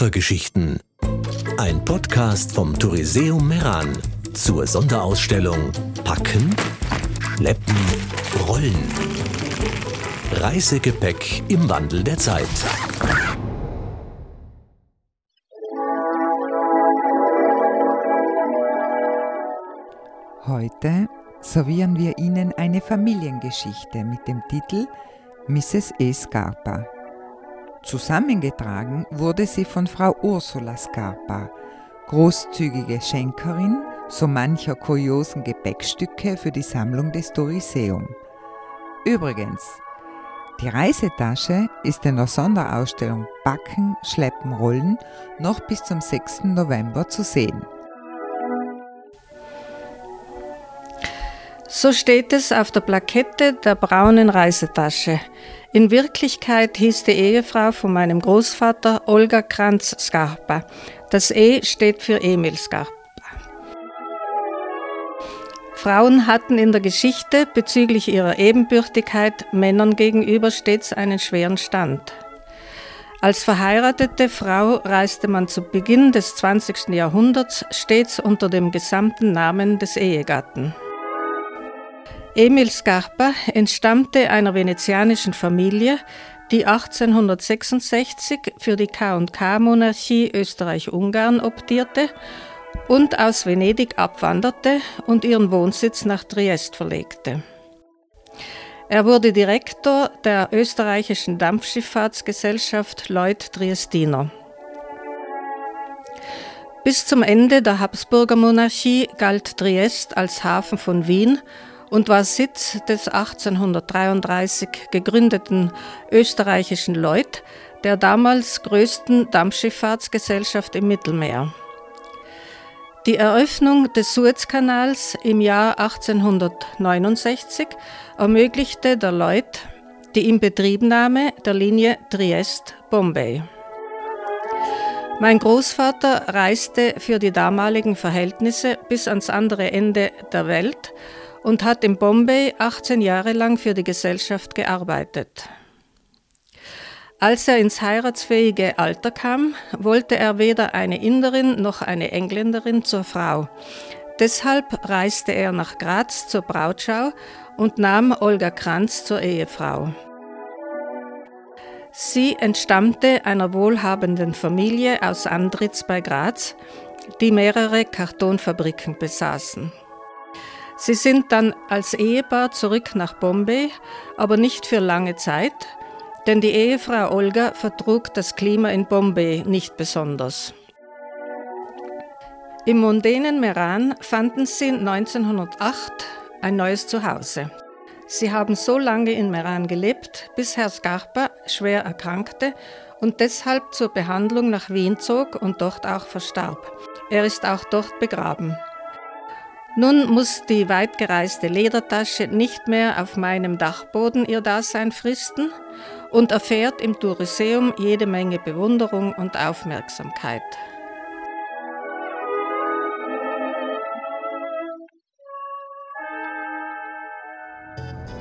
Koffergeschichten. Ein Podcast vom Touriseum Meran zur Sonderausstellung Packen, Schleppen, Rollen. Reisegepäck im Wandel der Zeit. Heute servieren wir Ihnen eine Familiengeschichte mit dem Titel Mrs. E. Scarpa. Zusammengetragen wurde sie von Frau Ursula Scarpa, großzügige Schenkerin so mancher kuriosen Gepäckstücke für die Sammlung des Doriseum. Übrigens, die Reisetasche ist in der Sonderausstellung Backen, Schleppen, Rollen noch bis zum 6. November zu sehen. So steht es auf der Plakette der braunen Reisetasche. In Wirklichkeit hieß die Ehefrau von meinem Großvater Olga Kranz-Scarpa. Das E steht für Emil Scarpa. Frauen hatten in der Geschichte bezüglich ihrer Ebenbürtigkeit Männern gegenüber stets einen schweren Stand. Als verheiratete Frau reiste man zu Beginn des 20. Jahrhunderts stets unter dem gesamten Namen des Ehegatten. Emil Scarpa entstammte einer venezianischen Familie, die 1866 für die K&K-Monarchie Österreich-Ungarn optierte und aus Venedig abwanderte und ihren Wohnsitz nach Triest verlegte. Er wurde Direktor der österreichischen Dampfschifffahrtsgesellschaft Lloyd Triestiner. Bis zum Ende der Habsburger Monarchie galt Triest als Hafen von Wien und war Sitz des 1833 gegründeten österreichischen Lloyd, der damals größten Dampfschifffahrtsgesellschaft im Mittelmeer. Die Eröffnung des Suezkanals im Jahr 1869 ermöglichte der Lloyd die Inbetriebnahme der Linie Triest-Bombay. Mein Großvater reiste für die damaligen Verhältnisse bis ans andere Ende der Welt und hat in Bombay 18 Jahre lang für die Gesellschaft gearbeitet. Als er ins heiratsfähige Alter kam, wollte er weder eine Inderin noch eine Engländerin zur Frau. Deshalb reiste er nach Graz zur Brautschau und nahm Olga Kranz zur Ehefrau. Sie entstammte einer wohlhabenden Familie aus Andritz bei Graz, die mehrere Kartonfabriken besaßen. Sie sind dann als Ehepaar zurück nach Bombay, aber nicht für lange Zeit, denn die Ehefrau Olga vertrug das Klima in Bombay nicht besonders. Im mondänen Meran fanden sie 1908 ein neues Zuhause. Sie haben so lange in Meran gelebt, bis Herr Scarpa schwer erkrankte und deshalb zur Behandlung nach Wien zog und dort auch verstarb. Er ist auch dort begraben. Nun muss die weitgereiste Ledertasche nicht mehr auf meinem Dachboden ihr Dasein fristen und erfährt im Touriseum jede Menge Bewunderung und Aufmerksamkeit.